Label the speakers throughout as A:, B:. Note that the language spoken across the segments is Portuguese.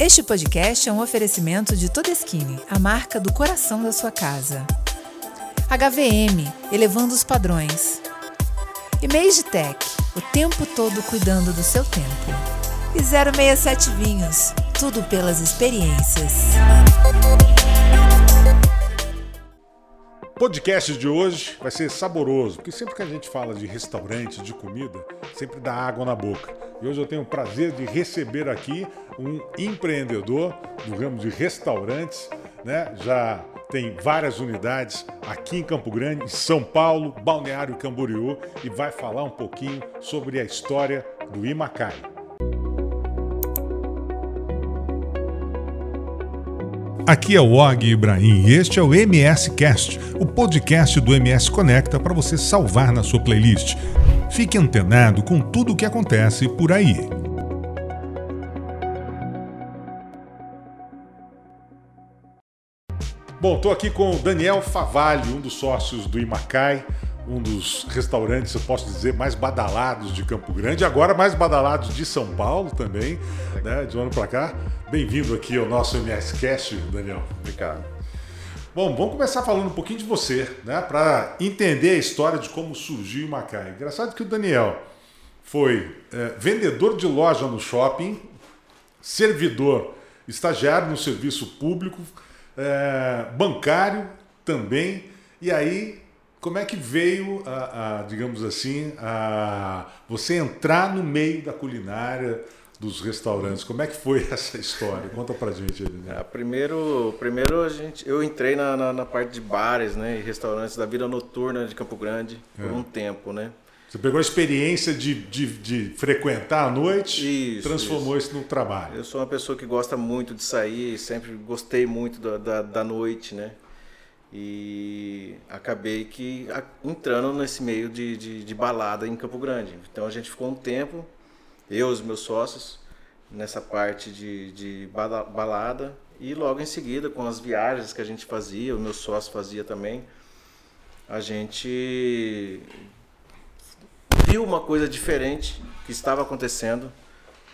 A: Este podcast é um oferecimento de Todeskine, a marca do coração da sua casa. HVM, elevando os padrões. E Tech, o tempo todo cuidando do seu tempo. E 067 Vinhos, tudo pelas experiências.
B: O podcast de hoje vai ser saboroso, porque sempre que a gente fala de restaurante, de comida, sempre dá água na boca. E hoje eu tenho o prazer de receber aqui um empreendedor do ramo de restaurantes, né? Já tem várias unidades aqui em Campo Grande, em São Paulo, Balneário Camboriú e vai falar um pouquinho sobre a história do Imacai. Aqui é o Og Ibrahim e este é o MS Cast, o podcast do MS Conecta para você salvar na sua playlist. Fique antenado com tudo o que acontece por aí. Bom, estou aqui com o Daniel Favalli, um dos sócios do Imacai, um dos restaurantes, eu posso dizer, mais badalados de Campo Grande, agora mais badalados de São Paulo também, né, de um ano para cá. Bem-vindo aqui ao nosso MS Cast, Daniel.
C: Obrigado.
B: Bom, vamos começar falando um pouquinho de você, né, para entender a história de como surgiu o Macai. Engraçado que o Daniel foi é, vendedor de loja no shopping, servidor, estagiário no serviço público, é, bancário também, e aí como é que veio, a, a, digamos assim, a você entrar no meio da culinária, dos restaurantes. Como é que foi essa história? Conta pra gente.
C: Né? É, primeiro, primeiro a gente, eu entrei na, na, na, parte de bares né, e restaurantes da vida noturna de Campo Grande por é. um tempo, né?
B: Você pegou a experiência de, de, de frequentar à noite e transformou isso. isso no trabalho.
C: Eu sou uma pessoa que gosta muito de sair, sempre gostei muito da, da, da noite, né? E acabei que entrando nesse meio de, de, de balada em Campo Grande. Então a gente ficou um tempo eu e os meus sócios, nessa parte de, de balada. E logo em seguida, com as viagens que a gente fazia, o meu sócio fazia também, a gente viu uma coisa diferente que estava acontecendo,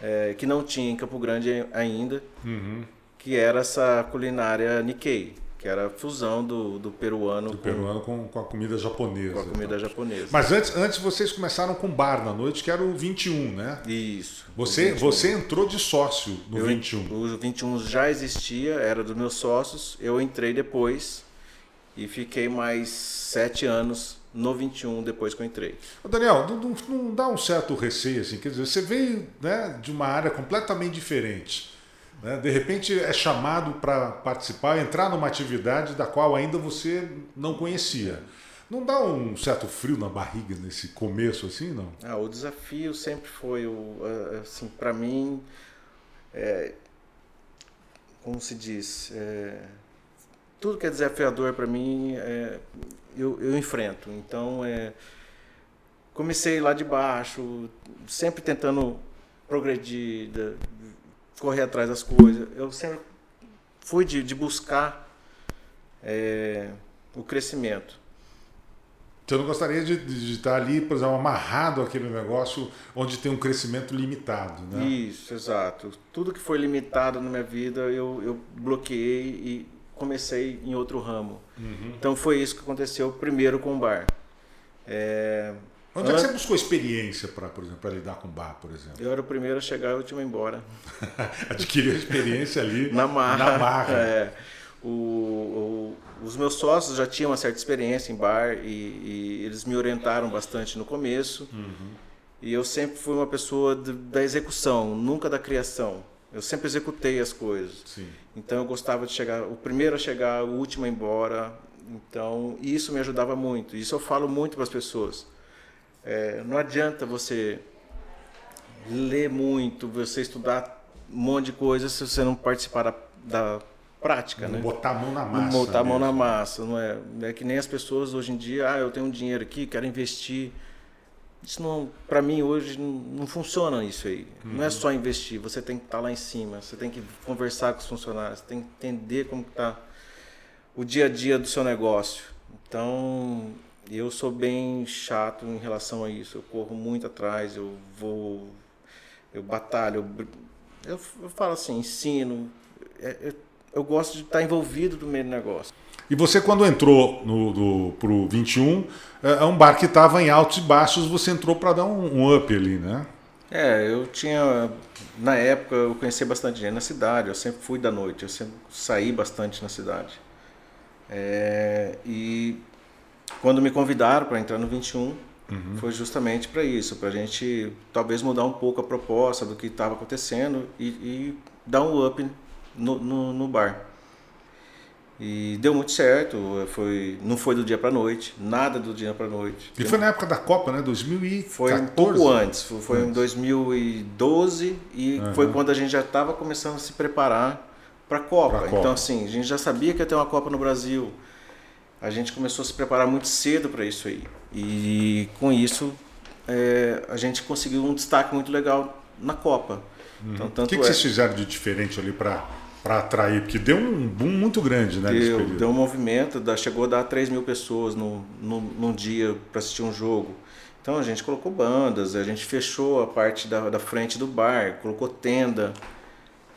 C: é, que não tinha em Campo Grande ainda, uhum. que era essa culinária Nikkei que era a fusão do, do peruano,
B: do com, peruano com, com a comida japonesa.
C: Com a comida então. japonesa.
B: Mas antes, antes vocês começaram com bar na noite, que era o 21, né?
C: Isso.
B: Você, você entrou de sócio no eu, 21.
C: O 21 já existia, era dos meus sócios. Eu entrei depois e fiquei mais sete anos no 21 depois que eu entrei.
B: Daniel, não, não dá um certo receio assim? Quer dizer, você veio né, de uma área completamente diferente né? De repente é chamado para participar, entrar numa atividade da qual ainda você não conhecia. Não dá um certo frio na barriga nesse começo assim, não?
C: Ah, o desafio sempre foi, o, assim, para mim, é, como se diz, é, tudo que é desafiador para mim, é, eu, eu, enfrento. Então, é, comecei lá de baixo, sempre tentando progredir, correr atrás das coisas. Eu sempre fui de, de buscar é, o crescimento.
B: Você não gostaria de, de, estar ali, por exemplo, amarrado àquele negócio onde tem um crescimento limitado, né?
C: Isso, exato. Tudo que foi limitado na minha vida, eu, eu bloqueei e comecei em outro ramo. Uhum. Então foi isso que aconteceu primeiro com o bar.
B: É, Onde é que você buscou experiência para, por exemplo, para lidar com bar, por exemplo?
C: Eu era o primeiro a chegar e o último a ir embora.
B: Adquiriu experiência ali
C: na marra.
B: Na marra.
C: É, o, o, os meus sócios já tinham uma certa experiência em bar e, e eles me orientaram bastante no começo. Uhum. E eu sempre fui uma pessoa de, da execução, nunca da criação. Eu sempre executei as coisas. Sim. Então eu gostava de chegar, o primeiro a chegar, o último a ir embora. Então isso me ajudava muito. Isso eu falo muito para as pessoas é, não adianta você ler muito, você estudar um monte de coisa se você não participar da, da prática, não né?
B: Botar a mão na massa.
C: Não botar a mão na massa, não é? É que nem as pessoas hoje em dia, ah, eu tenho um dinheiro aqui, quero investir. Isso não, para mim hoje não, não, funciona isso aí. Uhum. Não é uhum. só investir, você tem que estar tá lá em cima, você tem que conversar com os funcionários, você tem que entender como está o dia a dia do seu negócio. Então, eu sou bem chato em relação a isso. Eu corro muito atrás, eu vou, eu batalho, eu Eu, eu falo assim, ensino. É, é, eu gosto de estar envolvido no meio do negócio.
B: E você, quando entrou no, do, pro 21, é, é um bar que estava em altos e baixos, você entrou para dar um, um, up ali, né?
C: É, eu tinha. Na época eu conheci bastante gente na cidade, eu sempre fui da noite, eu sempre saí bastante na cidade. É, e quando me convidaram para entrar no 21, uhum. foi justamente para isso, para a gente talvez mudar um pouco a proposta do que estava acontecendo e, e, dar um up no, no, no bar. E deu muito certo, foi, não foi do dia para noite, nada do dia para noite.
B: E foi na época da Copa, né? 2014?
C: Foi um pouco antes, foi, em 2012 e uhum. foi quando a gente já estava começando a se preparar para a Copa. Então, assim, a gente já sabia que ia ter uma Copa no Brasil. A gente começou a se preparar muito cedo para isso aí. E com isso, é, a gente conseguiu um destaque muito legal na Copa.
B: Uhum. Então, o que, que é... vocês fizeram de diferente ali para para atrair? Porque deu um boom muito grande, né?
C: Deu, deu um movimento, da, chegou a dar 3 mil pessoas no, no, num dia para assistir um jogo. Então a gente colocou bandas, a gente fechou a parte da, da frente do bar, colocou tenda.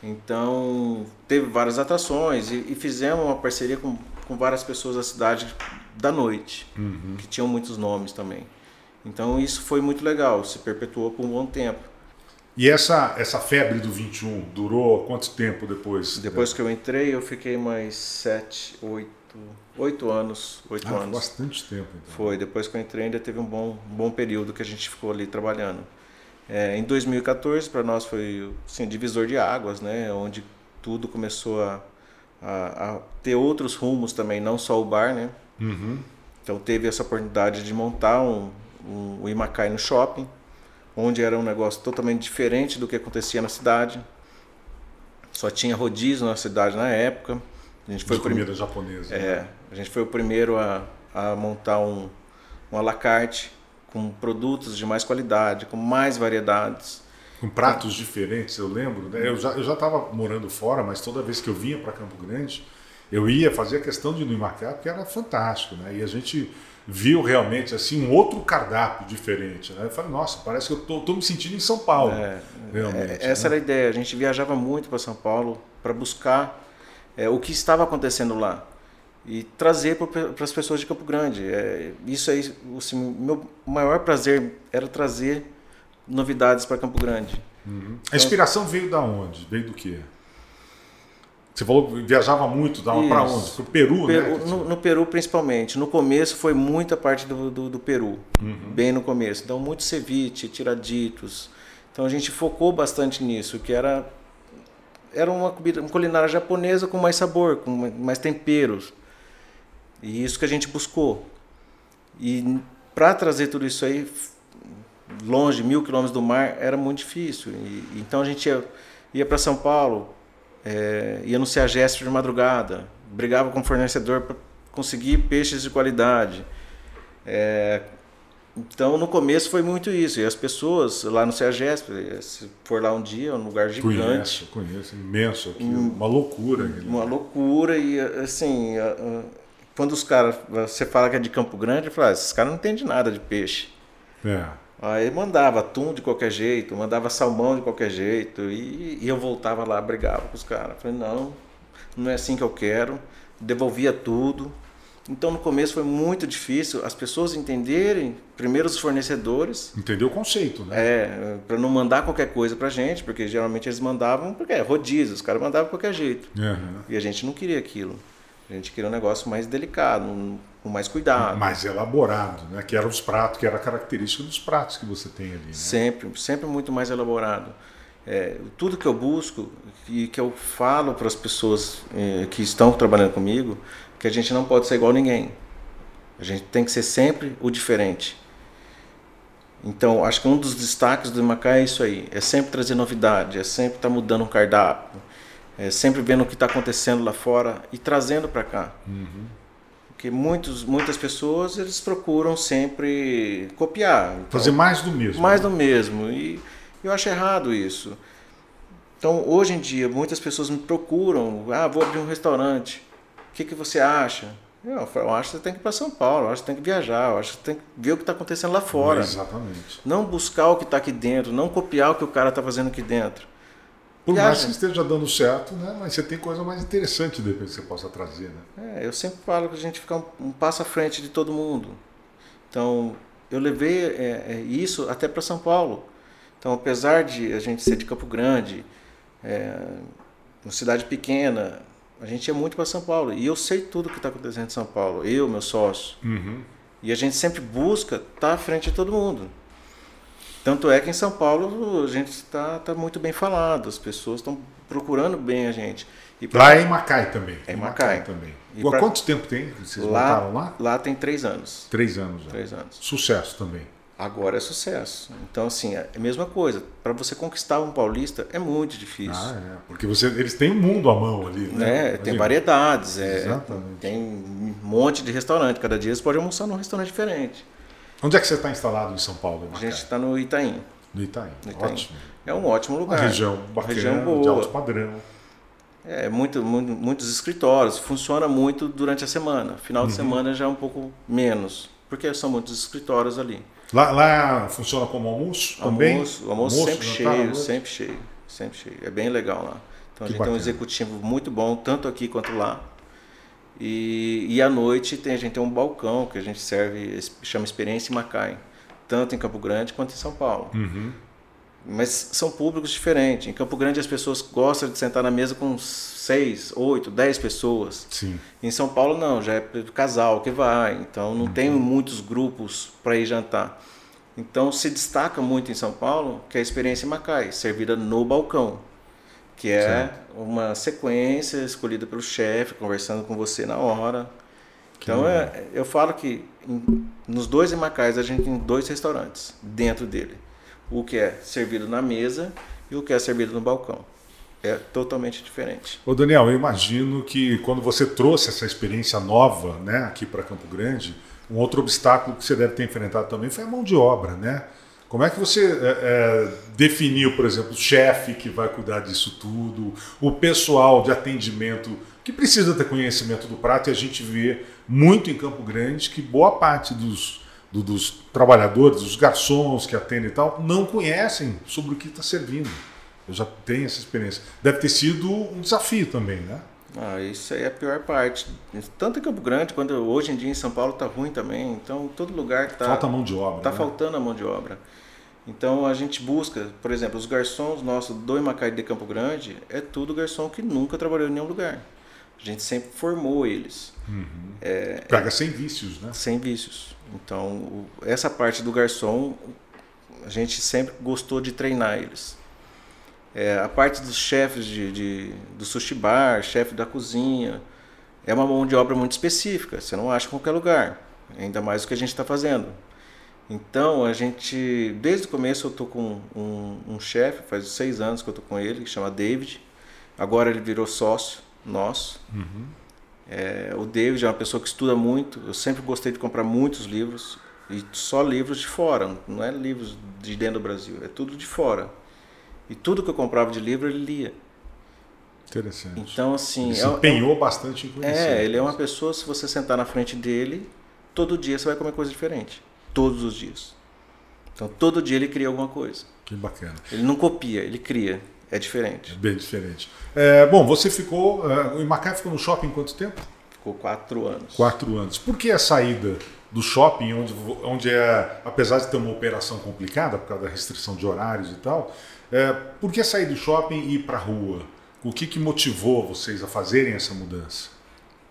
C: Então teve várias atrações e, e fizemos uma parceria com, com várias pessoas da cidade da noite, uhum. que tinham muitos nomes também. Então isso foi muito legal, se perpetuou por um bom tempo.
B: E essa, essa febre do 21 durou quanto tempo depois?
C: Depois que eu entrei, eu fiquei mais sete, oito, oito anos. Oito ah, anos.
B: bastante tempo. Então.
C: Foi. Depois que eu entrei, ainda teve um bom, um bom período que a gente ficou ali trabalhando. É, em 2014, para nós foi assim, divisor de águas, né? Onde tudo começou a, a, a, ter outros rumos também, não só o bar, né? Uhum. Então teve essa oportunidade de montar um, um, um Imacai no shopping onde era um negócio totalmente diferente do que acontecia na cidade. Só tinha rodízio na cidade na época.
B: A gente foi de comida prim... japonesa.
C: É, né? a gente foi o primeiro a, a montar um, um alacarte com produtos de mais qualidade, com mais variedades.
B: Com pratos diferentes, eu lembro. Né? Eu já eu já estava morando fora, mas toda vez que eu vinha para Campo Grande, eu ia fazer a questão de ir Imacá, porque era fantástico, né? E a gente viu realmente assim um outro cardápio diferente. Né? Eu falei, nossa, parece que eu tô, tô me sentindo em São Paulo. É, realmente,
C: é, essa
B: né?
C: era a ideia. A gente viajava muito para São Paulo para buscar é, o que estava acontecendo lá e trazer para as pessoas de Campo Grande. É, isso aí, assim, meu maior prazer era trazer novidades para Campo Grande.
B: Uhum. A inspiração veio da onde? Veio do quê? Você falou que viajava muito, dava para onde? Para o Peru,
C: Peru
B: né?
C: No, no, Peru, principalmente. No começo foi muita parte do, do, do Peru, uhum. bem no começo. Então, muito ceviche, tiraditos. Então, a gente focou bastante nisso, que era, era uma, comida, uma culinária japonesa com mais sabor, com mais temperos. E isso que a gente buscou. E para trazer tudo isso aí, longe, mil quilômetros do mar, era muito difícil. E, então, a gente ia, ia para São Paulo é, ia no CEAGESP de madrugada, brigava com o fornecedor para conseguir peixes de qualidade. É, então, no começo foi muito isso. E as pessoas lá no CEAGESP, se for lá um dia, é um lugar gigante.
B: Conheço, conheço. Imenso aqui. Um, uma loucura.
C: Uma loucura. E, assim, quando os caras... Você fala que é de Campo Grande, fala, ah, esses caras não entendem nada de peixe. É. Aí mandava atum de qualquer jeito, mandava salmão de qualquer jeito, e, e eu voltava lá, brigava com os caras. Falei, não, não é assim que eu quero, devolvia tudo. Então no começo foi muito difícil as pessoas entenderem, primeiro os fornecedores.
B: Entender o conceito, né?
C: É, para não mandar qualquer coisa pra gente, porque geralmente eles mandavam, porque é rodízio, os caras mandavam de qualquer jeito. Uhum. E a gente não queria aquilo. A gente queria um negócio mais delicado, um, com mais cuidado.
B: Mais elaborado, né? Que eram os pratos, que era a característica dos pratos que você tem ali. Né?
C: Sempre, sempre muito mais elaborado. É, tudo que eu busco e que eu falo para as pessoas é, que estão trabalhando comigo, que a gente não pode ser igual a ninguém. A gente tem que ser sempre o diferente. Então, acho que um dos destaques do Macá é isso aí. É sempre trazer novidade, é sempre estar tá mudando um cardápio é, sempre vendo o que está acontecendo lá fora e trazendo para cá. Uhum. Porque muitos, muitas pessoas eles procuram sempre copiar. Então,
B: Fazer mais do mesmo.
C: Mais né? do mesmo. E eu acho errado isso. Então, hoje em dia, muitas pessoas me procuram. Ah, vou abrir um restaurante. O que, que você acha? Eu, eu acho que você tem que ir para São Paulo, eu acho que tem que viajar, eu acho que tem que ver o que está acontecendo lá fora.
B: Exatamente.
C: Não buscar o que está aqui dentro, não copiar o que o cara está fazendo aqui dentro.
B: Por mais que esteja dando certo, né? Mas você tem coisa mais interessante depois que você possa trazer, né?
C: É, eu sempre falo que a gente fica um, um passo à frente de todo mundo. Então, eu levei é, é, isso até para São Paulo. Então, apesar de a gente ser de Campo Grande, é, uma cidade pequena, a gente é muito para São Paulo. E eu sei tudo que está acontecendo em São Paulo. Eu, meu sócio.
B: Uhum.
C: E a gente sempre busca estar à frente de todo mundo. Tanto é que em São Paulo a gente está tá muito bem falado, as pessoas estão procurando bem a gente. E pra-
B: Lá é em Macai também.
C: É em Macai.
B: também.
C: E pra-
B: quanto tempo tem? Vocês
C: lá,
B: voltaram lá?
C: lá tem três anos.
B: Três anos já.
C: Três anos.
B: Sucesso também.
C: Agora é sucesso. Então, assim, é a mesma coisa. Para você conquistar um paulista é muito difícil.
B: Ah, é. Porque você, eles têm um mundo à mão ali, né?
C: né? Tem variedades, é,
B: Exatamente.
C: tem um monte de restaurante. Cada dia você pode almoçar num restaurante diferente.
B: Onde é que você está instalado em São Paulo? em
C: A gente está no Itaim.
B: No Itaim.
C: No Itaim.
B: Ótimo.
C: É um ótimo
B: Uma
C: lugar.
B: região
C: Uma
B: bacana,
C: região
B: de
C: boa.
B: alto padrão.
C: É, muito, muito- muitos escritórios. Funciona muito durante a semana. Final
B: Uhum.
C: de semana já é um pouco menos. Porque são muitos escritórios ali.
B: Lá, lá funciona como almoço também?
C: Almoço, o almoço, sempre
B: jantar,
C: cheio,
B: noite?
C: sempre cheio, sempre cheio. É bem legal lá. Então
B: Que
C: a gente tem
B: bacana.
C: um executivo muito bom, tanto aqui quanto lá. E, e à noite tem, a gente tem um balcão que a gente serve, chama Experiência em Macai, tanto em Campo Grande quanto em São Paulo.
B: Uhum.
C: Mas são públicos diferentes. Em Campo Grande as pessoas gostam de sentar na mesa com seis, oito, dez pessoas.
B: Sim.
C: Em São Paulo não, já é casal que vai, então não tem muitos grupos para ir jantar. Então se destaca muito em São Paulo que é a experiência em Macai, servida no balcão, que é
B: Certo.
C: uma sequência escolhida pelo chefe, conversando com você na hora. Então é, eu falo que em- nos dois Macais a gente tem dois restaurantes dentro dele. O que é servido na mesa e o que é servido no balcão. É totalmente diferente.
B: Ô Daniel, eu imagino que quando você trouxe essa experiência nova né, aqui para Campo Grande, um outro obstáculo que você deve ter enfrentado também foi a mão de obra, né? Como é que você é, é, definiu, por exemplo, o chefe que vai cuidar disso tudo, o pessoal de atendimento que precisa ter conhecimento do prato e a gente vê muito em Campo Grande que boa parte dos, do- dos trabalhadores, dos garçons que atendem e tal, não conhecem sobre o que está servindo. Eu já tenho essa experiência. Deve ter sido um desafio também, né?
C: Ah, isso aí é a pior parte. Tanto em Campo Grande, quanto hoje em dia em São Paulo tá ruim também. Então, todo lugar tá,
B: Falta mão de obra.
C: tá
B: né?
C: faltando a mão de obra. Então, a gente busca, por exemplo, os garçons nossos do Imacai de Campo Grande, é tudo garçom que nunca trabalhou em nenhum lugar. A gente sempre formou eles,
B: Pega sem vícios, né?
C: sem vícios. Então, o- essa parte do garçom, a gente sempre gostou de treinar eles. É, a parte dos chefes de, de- do sushi bar, chefe da cozinha, é uma mão de obra muito específica, você não acha em qualquer lugar, ainda mais o que a gente está fazendo. Então, a gente, desde o começo eu tô com um, um chefe, faz seis anos que eu tô com ele, que chama David, agora ele virou sócio nosso. É, o David é uma pessoa que estuda muito, eu sempre gostei de comprar muitos livros, e só livros de fora, não é livros de dentro do Brasil, é tudo de fora. E tudo que eu comprava de livro ele lia.
B: Interessante.
C: Então, assim.
B: Ele se
C: é- é-
B: empenhou bastante em conhecer.
C: é, ele é uma pessoa, se você sentar na frente dele, todo dia você vai comer coisa diferente. Todos os dias. Então, todo dia ele cria alguma coisa.
B: Que bacana.
C: Ele não copia, ele cria. É
B: É
C: diferente.
B: bem diferente. É, bom, você ficou. é, o Macai ficou no shopping quanto tempo?
C: Ficou quatro anos.
B: Quatro anos. Por que a saída do shopping, onde, onde é, apesar de ter uma operação complicada por causa da restrição de horários e tal, é, por que sair do shopping e ir para a rua? O que, que motivou vocês a fazerem essa mudança?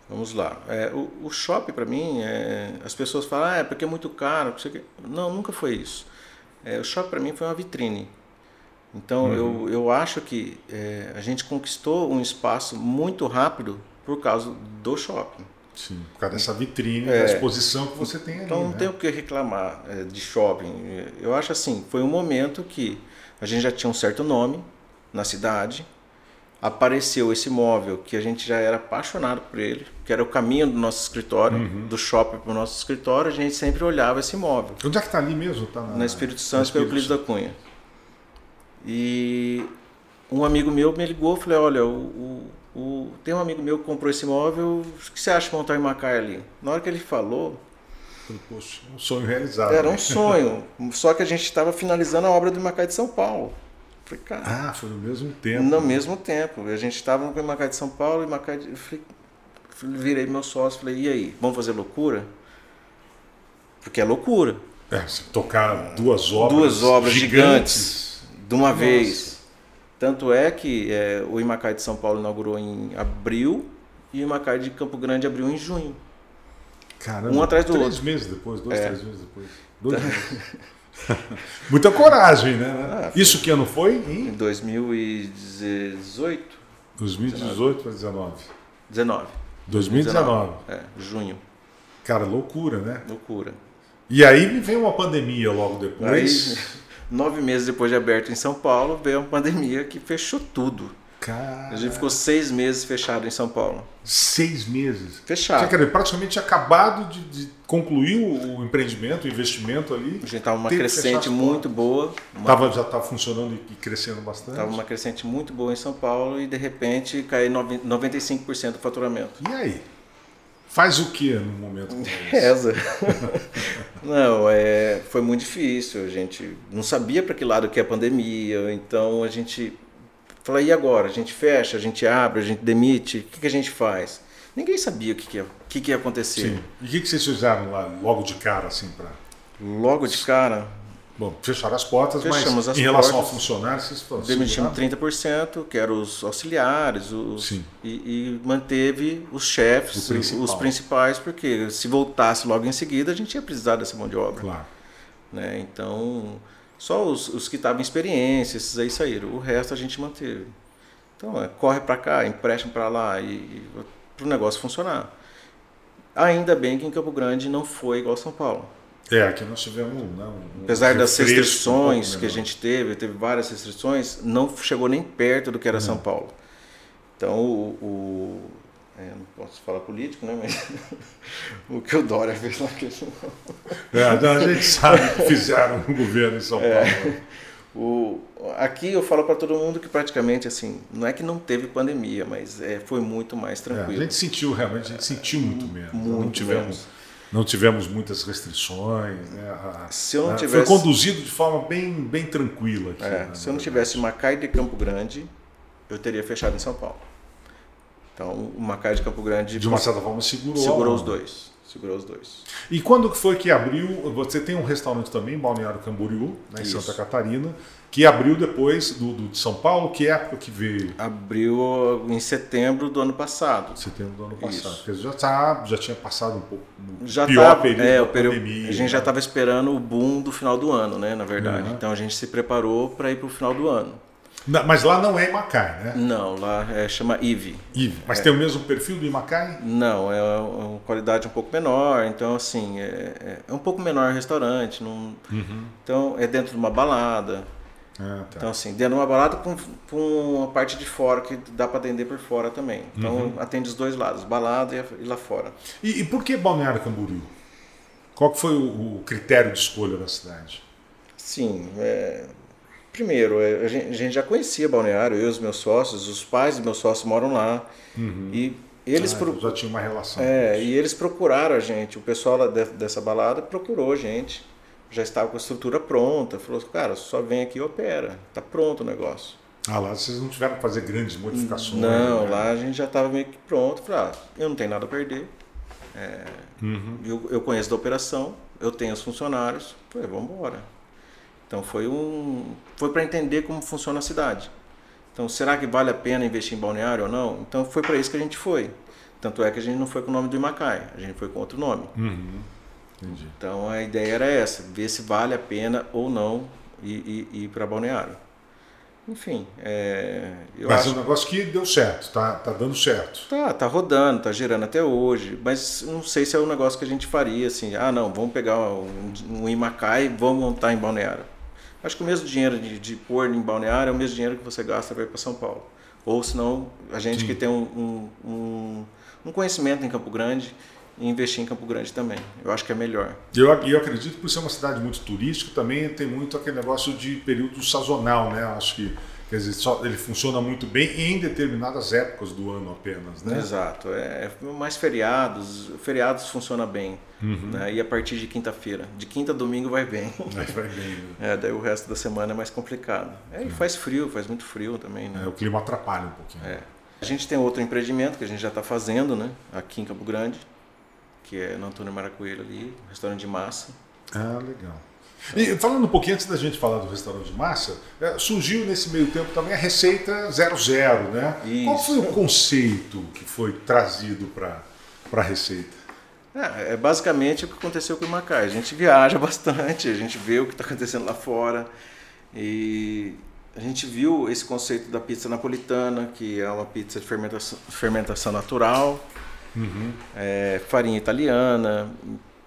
C: Vamos lá. É, o, o shopping, para mim, é, as pessoas falam, ah, é porque é muito caro. não sei o quê." Não, nunca foi isso. É, o shopping, para mim, foi uma vitrine. Então, eu, eu acho que é, a gente conquistou um espaço muito rápido por causa do shopping.
B: Sim, por causa dessa vitrine,
C: É.
B: da exposição que você tem ali.
C: Então não
B: né?
C: tem o que reclamar é, de shopping. Eu acho assim, foi um momento que a gente já tinha um certo nome na cidade, apareceu esse imóvel que a gente já era apaixonado por ele, que era o caminho do nosso escritório,
B: Uhum.
C: do shopping para o nosso escritório, a gente sempre olhava esse imóvel.
B: Onde é que está ali mesmo? Tá
C: Na Espírito Santo,
B: no
C: pelo
B: Espírito
C: Euclides da Cunha. E um amigo meu me ligou, falei, olha, o, o- o- tem um amigo meu que comprou esse imóvel, o que você acha de montar em Macaé ali? Na hora que ele falou.
B: Poxa, um sonho realizado.
C: Era
B: né?
C: um sonho, só que a gente estava finalizando a obra do Macai de São Paulo. Falei, cara.
B: Ah, foi no mesmo tempo.
C: No mesmo tempo. A gente estava no Imacai de São Paulo, Imacai de... Eu falei, virei meu sócio, falei, e aí, vamos fazer loucura? Porque é loucura.
B: É, se tocar duas obras.
C: Duas obras gigantes, gigantes de uma Nossa. vez. Tanto é que é, o Imacai de São Paulo inaugurou em abril e o Imacai de Campo Grande abriu em junho.
B: Caramba,
C: um atrás do
B: três
C: outro.
B: meses depois, dois, é. três meses depois. Dois meses. Muita coragem, né? Ah, Isso que ano foi?
C: Em 2018.
B: 2018 para 19.
C: 19.
B: 2019.
C: É, junho.
B: Cara, loucura, né?
C: Loucura.
B: E aí veio uma pandemia logo depois.
C: Aí, nove meses depois de aberto em São Paulo, veio uma pandemia que fechou tudo.
B: Cara...
C: A gente ficou seis meses fechado em São Paulo.
B: Seis meses?
C: Fechado.
B: Você quer dizer, praticamente acabado de, de, concluir o empreendimento, o investimento ali.
C: A gente estava uma crescente muito boa. Uma...
B: Tava, já estava funcionando e crescendo bastante.
C: Estava uma crescente muito boa em São Paulo e de repente caiu 95% do faturamento.
B: E aí? Faz o que no momento como
C: esse? Reza. não, é, foi muito difícil. A gente não sabia para que lado que é a pandemia, então a gente falou, e agora? A gente fecha, a gente abre, a gente demite, o que, que a gente faz? Ninguém sabia o que, que, ia, o que, que ia acontecer. Sim.
B: E o que, que vocês fizeram lá logo de cara, assim, para...
C: Logo de cara?
B: Bom, fecharam as portas,
C: Fechamos
B: mas
C: as
B: em relação
C: portas,
B: ao funcionário, vocês
C: foram Demitimos 30%, que eram os auxiliares, os, e, e, manteve os chefes, os principais, porque se voltasse logo em seguida, a gente ia precisar dessa mão de obra.
B: Claro.
C: Né? Então, só os, os que estavam em experiência, esses aí saíram. O resto a gente manteve. Então, é, corre para cá, empréstimo para lá, e, e para o negócio funcionar. Ainda bem que em Campo Grande não foi igual São Paulo.
B: É, aqui nós tivemos né, um
C: Apesar das restrições um que a gente teve, teve várias restrições, não chegou nem perto do que era São Paulo. Então, o, o é, não posso falar político, né? Mas o que o Dória fez lá.
B: É, então a gente sabe que fizeram no governo em São é. Paulo. É,
C: o, aqui eu falo para todo mundo que praticamente assim, não é que não teve pandemia, mas é, foi muito mais tranquilo.
B: É, a gente sentiu realmente, a gente sentiu muito menos.
C: Muito
B: não tivemos
C: menos
B: não tivemos muitas restrições. Né? A,
C: se eu não tivesse...
B: Foi conduzido de forma bem, bem tranquila. Aqui,
C: é,
B: né,
C: se eu não tivesse Macai de Campo Grande, eu teria fechado em São Paulo. Então, o Macai de Campo Grande.
B: De uma certa forma, segurou.
C: Segurou os dois. Segurou os dois.
B: E quando foi que abriu? Você tem um restaurante também, em Balneário Camboriú, né, em Isso. Santa Catarina que abriu depois do, do, de São Paulo, que época que veio?
C: Abriu em setembro do ano passado.
B: Setembro do ano passado. Isso. Porque já, tá, já tinha passado um pouco
C: já
B: pior
C: tava,
B: período
C: é, o período,
B: pandemia.
C: A gente né? já estava esperando o boom do final do ano, né? Na verdade. Uhum. Então a gente se preparou para ir para o final do ano.
B: Não, mas lá não é Imacai, né?
C: Não, lá é, chama IVE.
B: IVE. Mas
C: é.
B: tem o mesmo perfil do Imacai?
C: Não, é uma qualidade um pouco menor. Então, assim, é, é um pouco menor o restaurante. Não,
B: uhum.
C: Então, é dentro de uma balada.
B: Ah, tá.
C: Então, assim, dentro de uma balada com, com a parte de fora, que dá para atender por fora também. Então, uhum. atende os dois lados, balada e, lá fora.
B: E, e por que Balneário Camboriú? Qual que foi o, o critério de escolha da cidade?
C: Sim, é, primeiro, é, a gente, a gente, já conhecia Balneário, eu e os meus sócios, os pais dos meus sócios moram lá.
B: Uhum.
C: E eles
B: ah, pro... já tinha uma relação.
C: É, e eles procuraram a gente, o pessoal dessa balada procurou a gente já estava com a estrutura pronta. Falou, cara, só vem aqui e opera. Tá pronto o negócio.
B: Ah, lá vocês não tiveram que fazer grandes modificações?
C: Não, né? lá a gente já estava meio que pronto. Falei, ah, eu não tenho nada a perder. É,
B: uhum.
C: eu, eu conheço da operação, eu tenho os funcionários. Falei, vamos embora. Então foi um, foi para entender como funciona a cidade. Então, será que vale a pena investir em balneário ou não? Então foi para isso que a gente foi. Tanto é que a gente não foi com o nome do Imacai, a gente foi com outro nome.
B: Uhum. Entendi.
C: Então a ideia era essa, ver se vale a pena ou não ir, ir, ir para Balneário. Enfim, é, eu
B: mas
C: acho...
B: é um negócio que deu certo, tá, tá dando certo.
C: Tá, tá rodando, tá girando até hoje, mas não sei se é um negócio que a gente faria assim, ah não, vamos pegar um, um Imacai e vamos montar em Balneário. Acho que o mesmo dinheiro de, de pôr em Balneário é o mesmo dinheiro que você gasta para ir para São Paulo. Ou senão, a gente Sim. que tem um, um, um conhecimento em Campo Grande, e investir em Campo Grande também. Eu acho que é melhor.
B: E eu, eu acredito que por ser uma cidade muito turística, também tem muito aquele negócio de período sazonal, né? Acho que Quer dizer, só, ele funciona muito bem em determinadas épocas do ano apenas, né?
C: Exato. É, mais feriados, feriados funciona bem. Uhum. Né? E a partir de quinta-feira. De quinta a domingo vai bem.
B: Vai, vai bem. Né?
C: É, daí o resto da semana é mais complicado. É, e faz frio, faz muito frio também. Né?
B: É, o clima atrapalha um pouquinho.
C: É. A gente tem outro empreendimento que a gente já está fazendo, né? Aqui em Campo Grande, que é no Antônio Maracoelho ali, um restaurante de massa.
B: Ah, legal. E falando um pouquinho antes da gente falar do restaurante de massa, é, surgiu nesse meio tempo também a receita 00, né? Isso. Qual foi o conceito que foi trazido para a receita?
C: É, é, basicamente o que aconteceu com o Macai. A gente viaja bastante, a gente vê o que está acontecendo lá fora e a gente viu esse conceito da pizza napolitana, que é uma pizza de fermentação, fermentação natural, uhum. é, farinha italiana,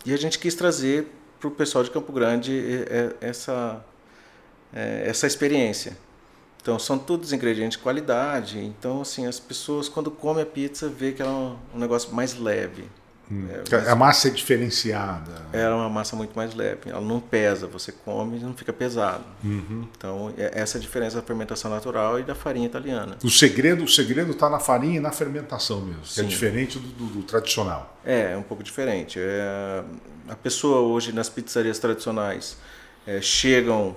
C: e a gente quis trazer para o pessoal de Campo Grande essa, é, essa experiência. Então são todos ingredientes de qualidade. Então assim as pessoas quando comem a pizza vê que é um, um negócio mais leve.
B: Hum. É, a massa é diferenciada.
C: É uma massa muito mais leve. Ela não pesa. Você come e não fica pesado.
B: Uhum.
C: Então é essa a diferença da fermentação natural e da farinha italiana.
B: O segredo o segredo está na farinha e na fermentação mesmo. É diferente do, do, do, tradicional.
C: É, é um pouco diferente. É, a pessoa hoje nas pizzarias tradicionais é, chegam,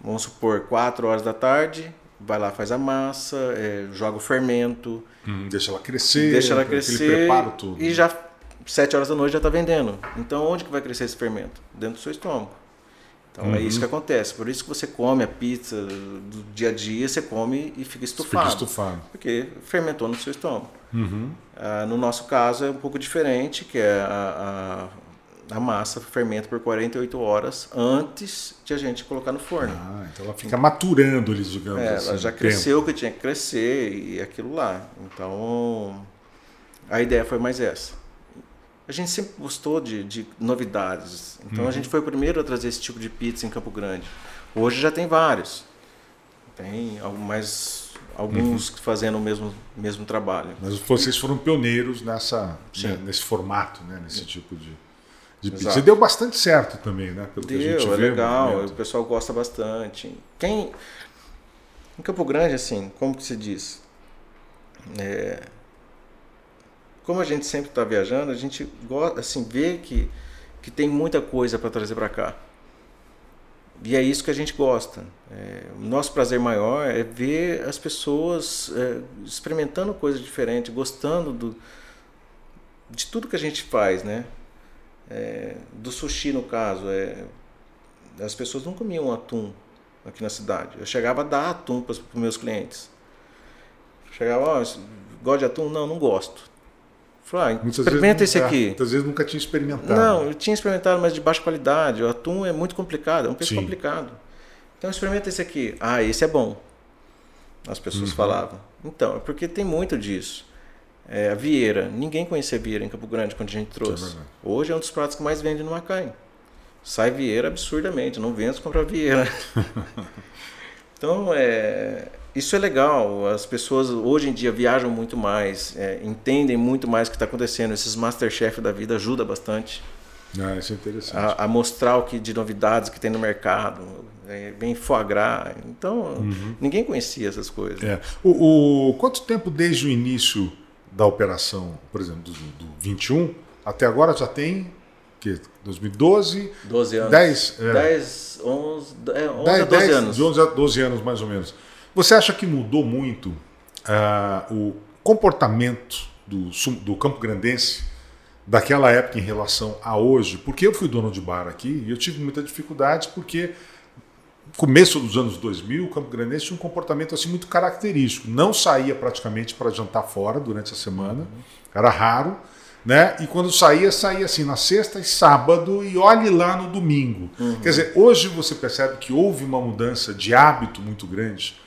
C: vamos supor, 4 horas da tarde, vai lá, faz a massa, é, joga o fermento.
B: Hum, deixa ela crescer.
C: Deixa ela crescer. tudo. E já 7 horas da noite já está vendendo. Então onde que vai crescer esse fermento? Dentro do seu estômago. Então uhum. é isso que uhum. acontece. Por isso que você come a pizza do dia a dia, você come e fica estufado.
B: Fica estufado.
C: Porque fermentou no seu estômago.
B: Uhum.
C: Ah, no nosso caso é um pouco diferente, que é a, a, a, massa fermenta por 48 horas antes de a gente colocar no forno.
B: Ah, então ela fica maturando, eles digamos
C: é,
B: assim.
C: Ela já cresceu o que tinha que crescer e aquilo lá. Então a ideia foi mais essa a gente sempre gostou de, de novidades. Então uhum. a gente foi o primeiro a trazer esse tipo de pizza em Campo Grande. Hoje já tem vários. Tem mais alguns uhum. fazendo o mesmo, mesmo trabalho.
B: Mas vocês foram pioneiros nessa, né, nesse formato, né, nesse tipo de, de pizza. E deu bastante certo também, né?
C: Pelo deu, que a gente é vê, legal. O pessoal gosta bastante. Quem em Campo Grande, assim, como que se diz? É, como a gente sempre está viajando, a gente gosta, assim, vê que, que tem muita coisa para trazer para cá. E é isso que a gente gosta. É, o nosso prazer maior é ver as pessoas é, experimentando coisas diferentes, gostando do, de tudo que a gente faz, né? É, do sushi, no caso. É, as pessoas não comiam atum aqui na cidade. Eu chegava a dar atum para os meus clientes. Chegava, ó, oh, gosta de atum? Não, não gosto. Ah, experimenta esse aqui.
B: Muitas vezes nunca tinha experimentado.
C: Não, eu tinha experimentado, mas de baixa qualidade. O atum é muito complicado, é um peixe Sim. complicado. Então experimenta esse aqui. Ah, esse é bom. As pessoas uhum. falavam. Então, é porque tem muito disso. É, a vieira. Ninguém conhecia a vieira em Campo Grande quando a gente trouxe. É Hoje é um dos pratos que mais vende no Macai. Sai vieira absurdamente. Não vendo comprar vieira. então, é, isso é legal. As pessoas hoje em dia viajam muito mais, é, entendem muito mais o que está acontecendo. Esses Masterchef da vida ajuda bastante.
B: Ah, isso é interessante.
C: A, a, mostrar o que de novidades que tem no mercado. É, vem foie gras. Então, uhum. ninguém conhecia essas coisas.
B: É. O, o, quanto tempo desde o início da operação, por exemplo, do, do 21 até agora já tem que 2012?
C: 12 anos.
B: 10,
C: é. 10 11, é, 11 10, a 12 10, anos.
B: 11 a 12 anos, mais ou menos. Você acha que mudou muito uh, o comportamento do, do Campo Grandense daquela época em relação a hoje? Porque eu fui dono de bar aqui e eu tive muita dificuldade porque começo dos anos 2000, o Campo Grandense tinha um comportamento assim muito característico. Não saía praticamente para jantar fora durante a semana, era raro. Né? E quando saía, saía assim na sexta e sábado e olhe lá no domingo. Uhum. Quer dizer, hoje você percebe que houve uma mudança de hábito muito grande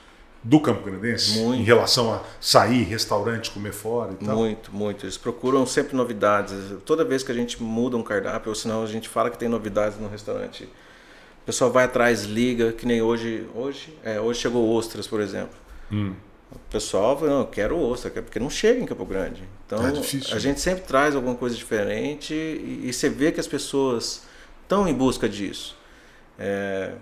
B: do Campo Grandense muito. em relação a sair, restaurante, comer fora e tal?
C: Muito, muito. Eles procuram sempre novidades. Toda vez que a gente muda um cardápio, ou senão a gente fala que tem novidades no restaurante, o pessoal vai atrás, liga, que nem hoje. Hoje, é, hoje chegou ostras, por exemplo.
B: Hum.
C: O pessoal fala, não, eu quero ostra, porque não chega em Campo Grande. Então, é difícil, a né? gente sempre traz alguma coisa diferente e, e você vê que as pessoas estão em busca disso. É,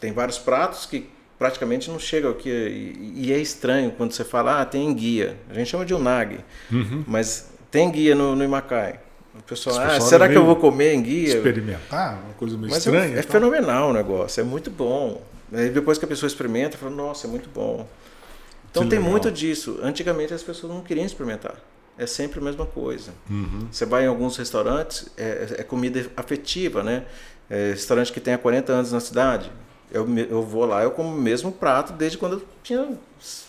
C: tem vários pratos que praticamente não chega aqui. E, e é estranho quando você fala, ah, tem guia. A gente chama de unag,
B: Uhum.
C: mas tem guia no, no Imacai. O pessoal, ah,
B: pessoal
C: será
B: é
C: que eu vou comer em guia?
B: Experimentar, uma coisa meio
C: Mas é,
B: estranha.
C: é
B: e tal.
C: fenomenal o negócio, é muito bom. Aí depois que a pessoa experimenta, fala, nossa, é muito bom. Então
B: Que
C: tem
B: legal.
C: muito disso. Antigamente as pessoas não queriam experimentar. É sempre a mesma coisa.
B: Uhum.
C: Você vai em alguns restaurantes, é, é comida afetiva, né? É, restaurante que tem há 40 anos na cidade. Eu, eu vou lá, eu como o mesmo prato desde quando eu tinha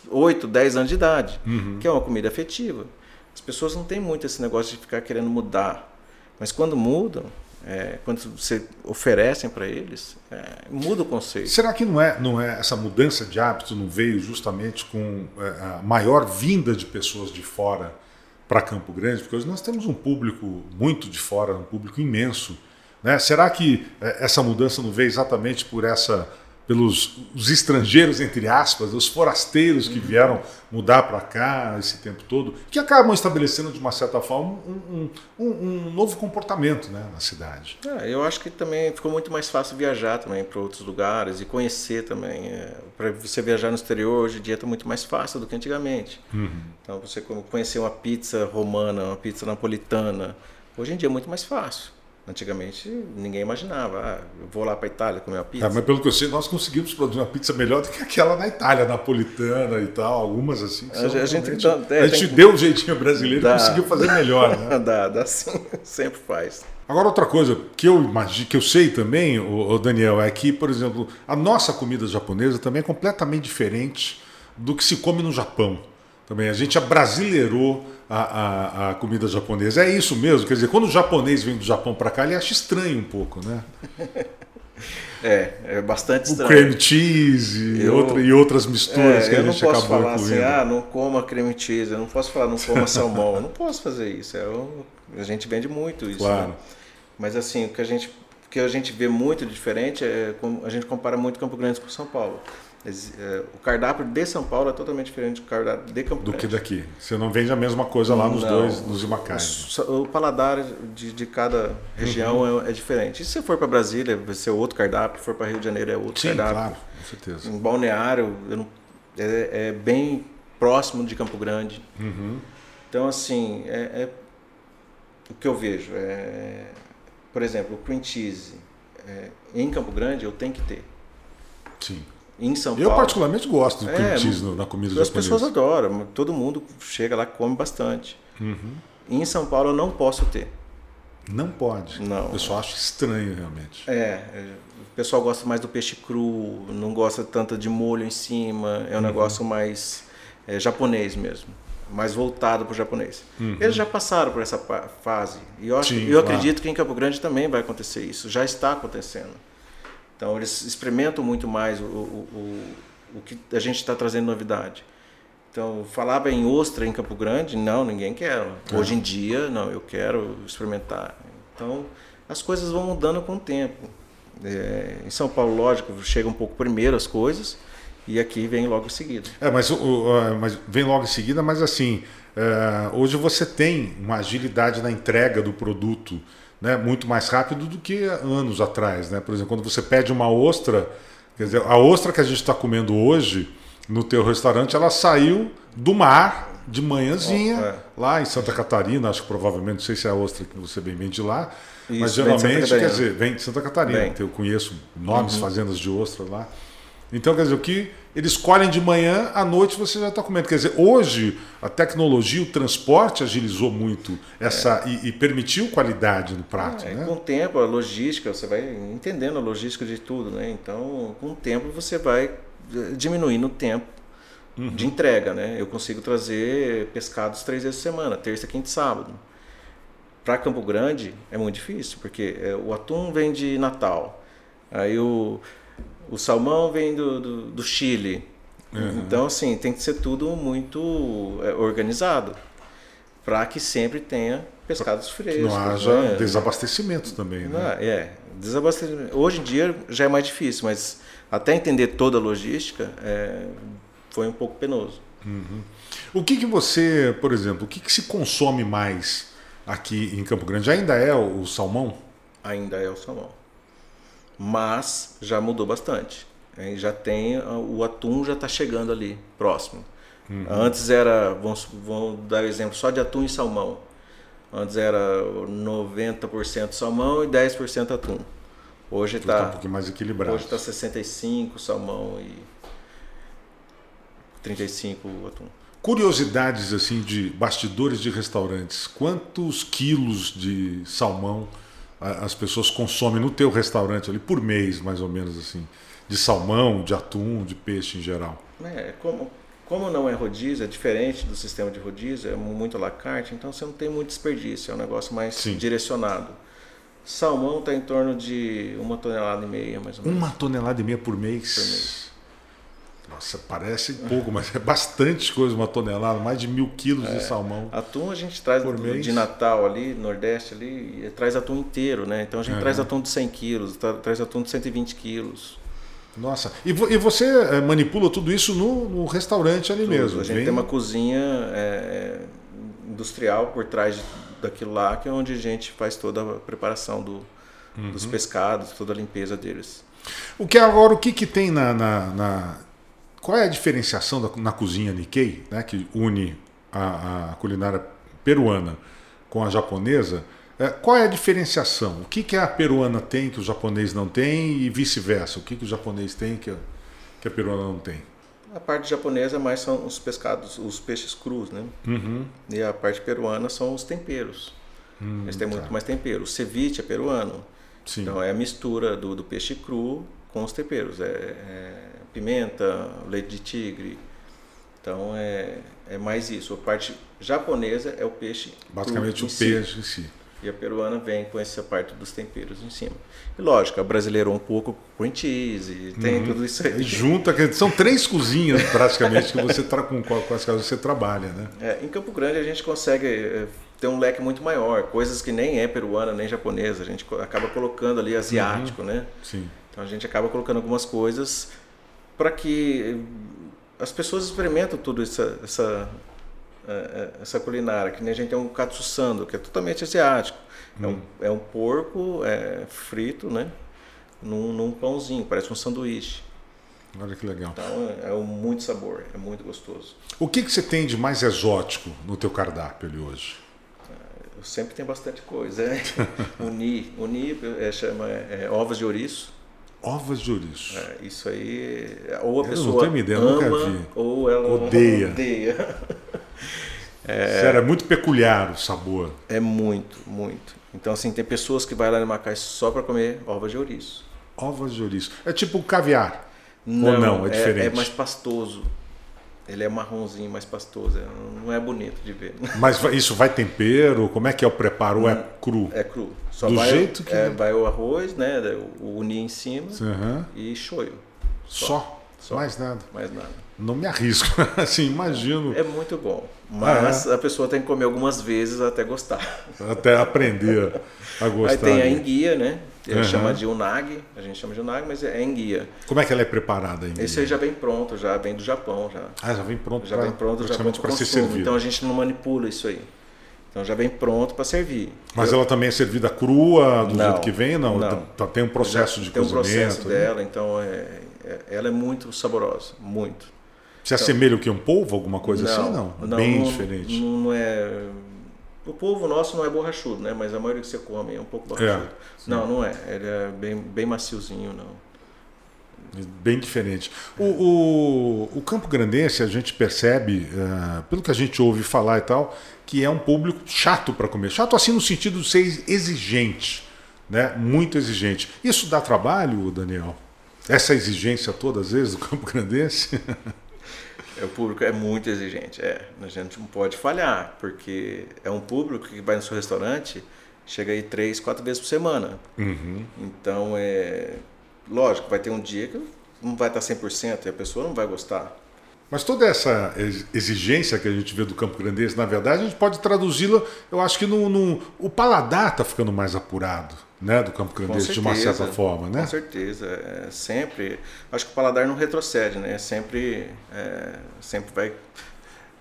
C: 8, 10 anos de idade,
B: Uhum.
C: que é uma comida afetiva. As pessoas não têm muito esse negócio de ficar querendo mudar. Mas quando mudam, é, quando você oferecem para eles, é, muda o conceito.
B: Será que não é, não é essa mudança de hábito não veio justamente com é, a maior vinda de pessoas de fora para Campo Grande? Porque hoje nós temos um público muito de fora, um público imenso. Né? Será que é, essa mudança não veio exatamente por essa pelos os estrangeiros entre aspas, os forasteiros que vieram mudar para cá esse tempo todo, que acabam estabelecendo de uma certa forma um, um- um- novo comportamento né, na cidade.
C: É, eu acho que também ficou muito mais fácil viajar também para outros lugares e conhecer também. para você viajar no exterior hoje em dia está muito mais fácil do que antigamente. Então você co- conhecer uma pizza romana, uma pizza napolitana, hoje em dia é muito mais fácil. Antigamente ninguém imaginava, ah, eu vou lá para Itália comer uma pizza.
B: É, mas pelo que eu sei, nós conseguimos produzir uma pizza melhor do que aquela na Itália, napolitana e tal, algumas assim.
C: A gente
B: realmente-
C: tá- é,
B: a gente
C: tem
B: deu um jeitinho brasileiro e
C: Dá.
B: conseguiu fazer melhor, né?
C: dá, dá sim, sempre faz.
B: Agora, outra coisa que eu imagino, que eu sei também, ô Daniel, é que, por exemplo, a nossa comida japonesa também é completamente diferente do que se come no Japão. Também a gente abrasileirou a, a, a comida japonesa. É isso mesmo, quer dizer, quando o japonês vem do Japão para cá, ele acha estranho um pouco, né?
C: É, é bastante
B: O
C: estranho.
B: cream cheese e,
C: Eu-
B: outra- e outras misturas
C: É,
B: que a
C: eu não
B: gente
C: posso
B: acabou
C: falar
B: incluindo.
C: assim, ah, não coma creme cheese, eu não posso falar não coma salmão, eu não posso fazer isso. É o- a gente vende muito isso.
B: Claro.
C: né? Mas assim, o que a gente o que a gente vê muito diferente é a gente compara muito Campo Grande com São Paulo. É, o cardápio de São Paulo é totalmente diferente do cardápio de Campo
B: do
C: Grande.
B: que daqui. Você não vende a mesma coisa lá nos
C: Não.
B: dois, nos imacais.
C: O, o paladar de, de cada região
B: Uhum.
C: é, é diferente. E se você for para Brasília, vai ser outro cardápio, se for para Rio de Janeiro, é outro
B: Sim,
C: cardápio.
B: claro, com certeza.
C: Em Balneário, não- é, é bem próximo de Campo Grande.
B: Uhum.
C: Então, assim, é, é- o que eu vejo é, por exemplo, o cream cheese é, em Campo Grande eu tenho que ter.
B: Sim.
C: Em São
B: Eu
C: Paulo,
B: particularmente gosto do cream
C: É,
B: cheese na comida
C: as
B: japonesa.
C: pessoas adoram, todo mundo chega lá e come bastante.
B: Uhum.
C: Em São Paulo eu não posso ter.
B: Não pode.
C: Não.
B: O pessoal acha estranho, realmente.
C: É, é, o pessoal gosta mais do peixe cru, não gosta tanto de molho em cima,
B: Uhum.
C: é um negócio mais é, japonês mesmo, mais voltado para o japonês. Eles já passaram por essa fase e eu, acho,
B: Uhum. Sim,
C: eu
B: claro.
C: acredito que em Campo Grande também vai acontecer isso, já está acontecendo. Então eles experimentam muito mais o, o, o, o que a gente está trazendo novidade. Então, falava em ostra em Campo Grande, não, ninguém quer.
B: É.
C: Hoje em dia, não, eu quero experimentar. Então, as coisas vão mudando com o tempo. É, em São Paulo, lógico, chega um pouco primeiro as coisas e aqui vem logo em seguida.
B: É, mas, é, mas vem logo em seguida, mas assim, é, hoje você tem uma agilidade na entrega do produto né, muito mais rápido do que anos atrás. Né? Por exemplo, quando você pede uma ostra, quer dizer, a ostra que a gente está comendo hoje no teu restaurante, ela saiu do mar de manhãzinha,
C: Ó, é.
B: lá em Santa Catarina, acho que provavelmente, não sei se é a ostra que você bem vende lá, mas
C: Isso, Santa
B: geralmente, quer dizer, vem de Santa Catarina, eu conheço nomes fazendas de ostra lá. Então, quer dizer, o que eles colhem de manhã, à noite você já está comendo. Quer dizer, hoje a tecnologia, o transporte agilizou muito essa e, e permitiu qualidade no prato,
C: É,
B: né?
C: Com o tempo, a logística, você vai entendendo a logística de tudo, né? Então, com o tempo, você vai eh, diminuindo o tempo de entrega, né? Eu consigo trazer pescados três vezes por semana, terça, quinta e sábado. Para Campo Grande é muito difícil, porque eh, o atum vem de Natal, aí o, o salmão vem do, do, do Chile. Então, assim, tem que ser tudo muito eh, organizado para que sempre tenha pescados frescos.
B: não haja
C: né?
B: desabastecimento também,
C: Não,
B: né?
C: é, desabastecimento. Hoje em dia já é mais difícil, mas até entender toda a logística é, foi um pouco penoso.
B: O que, que você, por exemplo, o que, que se consome mais aqui em Campo Grande? Ainda é o salmão?
C: Ainda é o salmão. Mas já mudou bastante. Aí já tem o atum já está chegando ali próximo. Uhum. Antes era, vamos, vamos dar exemplo só de atum e salmão. Antes era 90% salmão e 10% atum. Hoje está
B: tá um pouquinho mais equilibrado.
C: Hoje está 65 salmão e 35 atum.
B: Curiosidades assim de bastidores de restaurantes. Quantos quilos de salmão as pessoas consomem no teu restaurante ali por mês, mais ou menos assim? De salmão, de atum, de peixe em geral?
C: É, como, como não é rodízio, é diferente do sistema de rodízio, é muito la carte, então você não tem muito desperdício, é um negócio mais Sim. direcionado. Salmão está em torno de uma tonelada e meia, mais ou menos.
B: Uma tonelada e meia por mês? Por mês. Nossa, parece pouco, mas é bastante coisa, uma tonelada, mais de mil quilos é, de salmão.
C: Atum a gente traz por mês. de Natal ali, Nordeste ali, traz atum inteiro, né? Então a gente traz atum de 100 quilos, traz atum de 120 quilos.
B: Nossa, e, e você eh, manipula tudo isso no, no restaurante ali tudo. mesmo?
C: A gente tem uma cozinha é, industrial por trás daquilo lá, que é onde a gente faz toda a preparação do, uhum. dos pescados, toda a limpeza deles.
B: O que agora, o que, que tem na, na, na qual é a diferenciação da, na cozinha Nikkei, né, que une a, a culinária peruana com a japonesa? É, qual é a diferenciação? O que, que a peruana tem que o japonês não tem e vice-versa? O que, que o japonês tem que a, que a peruana não tem?
C: A parte japonesa mais são os pescados, os peixes crus, né? Uhum. E a parte peruana são os temperos. Hum, Eles têm tá. muito mais tempero. O ceviche é peruano. Sim. Então é a mistura do, do peixe cru com os temperos. É, é, pimenta, leite de tigre. Então é, é mais isso. A parte japonesa é o peixe.
B: Basicamente o peixe em si.
C: E a peruana vem com essa parte dos temperos em cima. E lógico, a brasileirou um pouco com cheese, tem uhum. tudo isso aí.
B: Junta, são três cozinhas praticamente que você tra com, com as quais você trabalha, né?
C: É, em Campo Grande a gente consegue é, ter um leque muito maior, coisas que nem é peruana nem japonesa, a gente acaba colocando ali asiático, uhum. né?
B: Sim.
C: Então a gente acaba colocando algumas coisas para que as pessoas experimentem tudo essa, essa é, é, essa culinária, que nem a gente tem um katsusando, que é totalmente asiático. Hum. É, um, hum. é um porco é, frito, né? Num, num, pãozinho, parece um sanduíche.
B: Olha que legal.
C: Então é, é muito sabor, é muito gostoso.
B: O que, que você tem de mais exótico no teu cardápio ali hoje?
C: Eu sempre tenho bastante coisa. Né? uni, uni é, chama é, ovos de ouriço.
B: Ovos de ouriço.
C: É, isso aí, ou a eu pessoa não tenho ideia, ama,
B: nunca vi.
C: ou ela
B: odeia.
C: odeia.
B: É, Sério, é muito peculiar o sabor.
C: É muito, muito. Então, assim, tem pessoas que vão lá no Macai só para comer ovos de ouriço.
B: Ovos de ouriço. É tipo caviar?
C: Não,
B: Ou não? É, é diferente?
C: É, mais pastoso. Ele é marronzinho, mais pastoso. É, não é bonito de ver.
B: Mas isso vai tempero? Como é que é o preparo? Ou é cru?
C: É cru. Só
B: Do
C: vai,
B: jeito que.
C: É, vai o arroz, né? O uni em cima uhum. e shoyu.
B: Só. Só. Só. Mais nada.
C: Mais nada
B: não me arrisco. assim, imagino.
C: É muito bom. Mas ah, é? a pessoa tem que comer algumas vezes até gostar.
B: Até aprender a gostar.
C: Aí tem a enguia, né? Ele uhum. chama de unagi, a gente chama de unagi, mas é enguia.
B: Como é que ela é preparada a
C: Esse aí já vem pronto, já vem do Japão já.
B: Ah, já vem pronto.
C: Já pra, vem pronto, já para ser servido. Então a gente não manipula isso aí. Então já vem pronto para servir.
B: Mas Eu... ela também é servida crua do não, jeito que vem, não? não. Tá, tem um processo já de
C: tem
B: cozimento.
C: Tem um processo dela, então é, é, ela é muito saborosa, muito.
B: Se então, assemelha o que? Um polvo, alguma coisa não, assim? Não,
C: não
B: bem diferente.
C: Não é. O polvo nosso não é borrachudo, né? Mas a maioria que você come é um pouco borrachudo. É, não, não é. Ele é bem, bem maciozinho, não.
B: Bem diferente. O, o, o Campo Grandense, a gente percebe, uh, pelo que a gente ouve falar e tal, que é um público chato para comer. Chato assim no sentido de ser exigente, né? muito exigente. Isso dá trabalho, Daniel? Essa exigência toda, às vezes, do Campo Grandense?
C: É, o público é muito exigente, é. A gente não pode falhar, porque é um público que vai no seu restaurante, chega aí três, quatro vezes por semana.
B: Uhum.
C: Então, é lógico, vai ter um dia que não vai estar 100% e a pessoa não vai gostar.
B: Mas toda essa exigência que a gente vê do Campo Grandense, na verdade, a gente pode traduzi-la, eu acho que no, no, o paladar está ficando mais apurado né, do Campo Grandense, de uma certa forma, né?
C: Com certeza, é, sempre. Acho que o paladar não retrocede, né? Sempre, é, sempre vai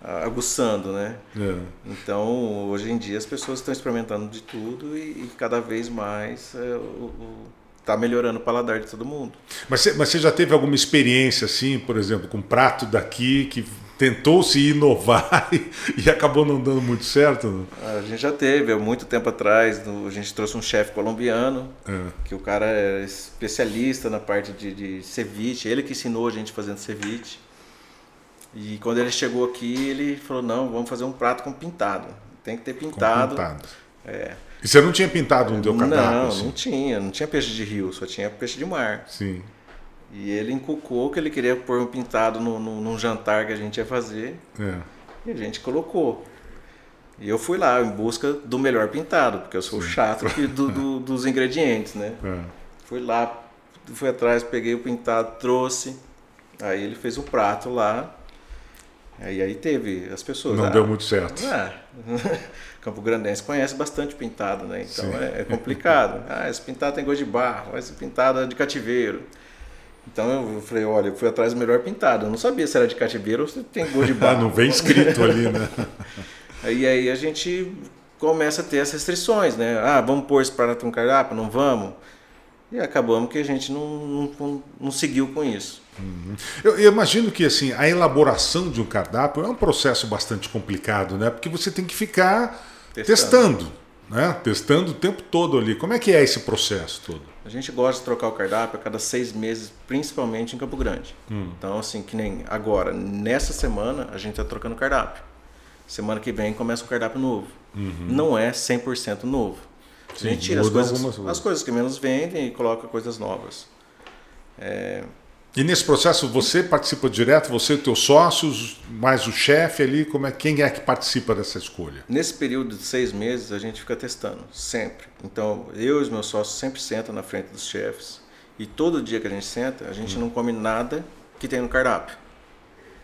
C: aguçando, né?
B: É.
C: Então, hoje em dia as pessoas estão experimentando de tudo e, e cada vez mais é, o, o, tá melhorando o paladar de todo mundo.
B: Mas você, mas você já teve alguma experiência assim, por exemplo, com um prato daqui que tentou se inovar e, acabou não dando muito certo?
C: A gente já teve, há muito tempo atrás, a gente trouxe um chefe colombiano, é. que o cara é especialista na parte de, de ceviche, ele que ensinou a gente fazendo ceviche. E quando ele chegou aqui, ele falou, não, vamos fazer um prato com pintado. Tem que ter pintado. Com pintado.
B: É. E você não tinha pintado um teu cardápio?
C: Não, assim? não tinha. Não tinha peixe de rio, só tinha peixe de mar.
B: Sim.
C: E ele encucou que ele queria pôr um pintado no, no, num jantar que a gente ia fazer. É. E a gente colocou. E eu fui lá em busca do melhor pintado, porque eu sou Sim. chato do, do, dos ingredientes, né? É. Fui lá, fui atrás, peguei o pintado, trouxe. Aí ele fez o prato lá. Aí, aí teve as pessoas.
B: Não ah, deu muito certo.
C: Ah, Campo Grandense conhece bastante pintado, né? Então é, é, complicado. ah, esse pintado tem gosto de barro, esse pintado é de cativeiro. Então eu falei, olha, eu fui atrás do melhor pintado. Eu não sabia se era de cativeiro ou se tem gosto de barro.
B: não vem escrito ali, né?
C: e aí a gente começa a ter as restrições, né? Ah, vamos pôr esse prato no cardápio? Não vamos? E acabamos que a gente não, não, não seguiu com isso.
B: Uhum. Eu, eu, imagino que assim a elaboração de um cardápio é um processo bastante complicado, né? Porque você tem que ficar testando, testando né? Testando o tempo todo ali. Como é que é esse processo todo?
C: A gente gosta de trocar o cardápio a cada seis meses, principalmente em Campo Grande. Hum. Então, assim, que nem agora, nessa semana, a gente está trocando o cardápio. Semana que vem começa um cardápio novo. Uhum. Não é 100% novo. Sim, a gente tira as coisas, as coisas que menos vendem e coloca coisas novas. É,
B: e nesse processo você participa direto, você e teus sócios, mais o chefe ali, como é, quem é que participa dessa escolha?
C: Nesse período de seis meses a gente fica testando, sempre. Então eu e os meus sócios sempre sentam na frente dos chefes e todo dia que a gente senta, a gente hum. não come nada que tem no cardápio.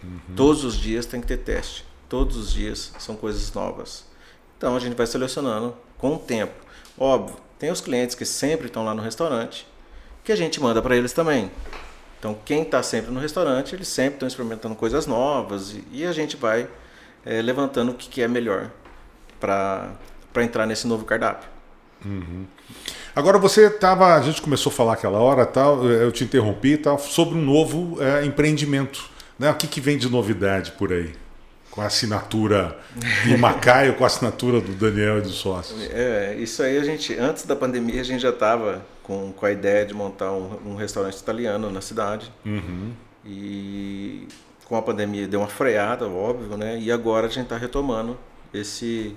C: Uhum. Todos os dias tem que ter teste, todos os dias são coisas novas. Então a gente vai selecionando com o tempo. Óbvio, tem os clientes que sempre estão lá no restaurante, que a gente manda para eles também. Então, quem está sempre no restaurante, eles sempre estão experimentando coisas novas e, e a gente vai é, levantando o que, que é melhor para entrar nesse novo cardápio.
B: Uhum. Agora você estava, a gente começou a falar aquela hora, tal, eu te interrompi, tal, sobre um novo é, empreendimento. Né? O que, que vem de novidade por aí? com a assinatura de Macaio, com a assinatura do Daniel e dos sócios.
C: É, isso aí a gente, antes da pandemia, a gente já estava com, com a ideia de montar um, um restaurante italiano na cidade. Uhum. E com a pandemia deu uma freada, óbvio, né? E agora a gente está retomando esse,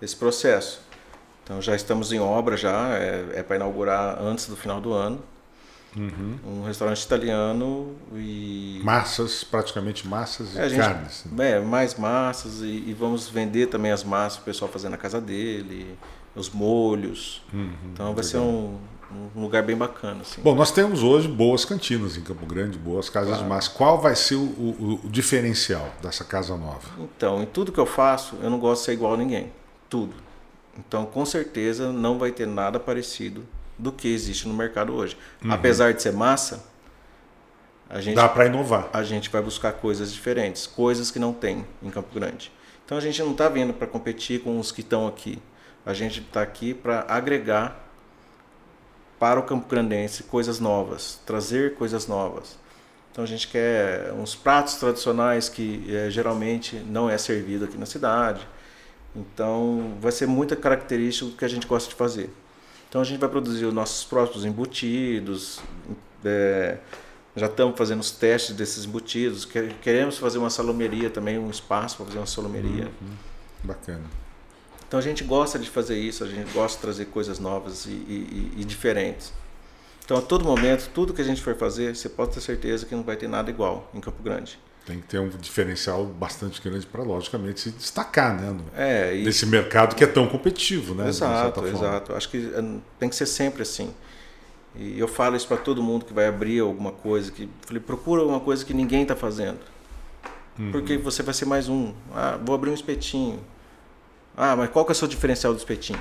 C: esse processo. Então já estamos em obra já, é, é para inaugurar antes do final do ano. Uhum. Um restaurante italiano e.
B: Massas, praticamente massas e é, gente, carnes.
C: Né? É, mais massas e, e, vamos vender também as massas, o pessoal fazendo na casa dele, os molhos. Uhum, então vai legal. ser um, um, lugar bem bacana. Assim.
B: Bom, nós temos hoje boas cantinas em Campo Grande, boas casas claro. de massa. Qual vai ser o, o, o diferencial dessa casa nova?
C: Então, em tudo que eu faço, eu não gosto de ser igual a ninguém. Tudo. Então, com certeza, não vai ter nada parecido do que existe no mercado hoje. Uhum. Apesar de ser massa, a gente
B: dá para inovar.
C: A gente vai buscar coisas diferentes, coisas que não tem em Campo Grande. Então a gente não está vindo para competir com os que estão aqui. A gente está aqui para agregar para o Campo Grandense coisas novas, trazer coisas novas. Então a gente quer uns pratos tradicionais que é, geralmente não é servido aqui na cidade. Então vai ser muita característica do que a gente gosta de fazer. Então a gente vai produzir os nossos próprios embutidos. É, já estamos fazendo os testes desses embutidos. Queremos fazer uma salomeria também, um espaço para fazer uma salomeria. Uhum.
B: Bacana.
C: Então a gente gosta de fazer isso, a gente gosta de trazer coisas novas e, e, e diferentes. Então a todo momento, tudo que a gente for fazer, você pode ter certeza que não vai ter nada igual em Campo Grande.
B: Tem que ter um diferencial bastante grande para, logicamente, se destacar né, no,
C: é,
B: e... nesse mercado que é tão competitivo. Né,
C: exato, exato. Acho que eh, tem que ser sempre assim. E eu falo isso para todo mundo que vai abrir alguma coisa, que falei, procura uma coisa que ninguém está fazendo. Uhum. Porque você vai ser mais um. Ah, vou abrir um espetinho. Ah, mas qual que é o seu diferencial do espetinho?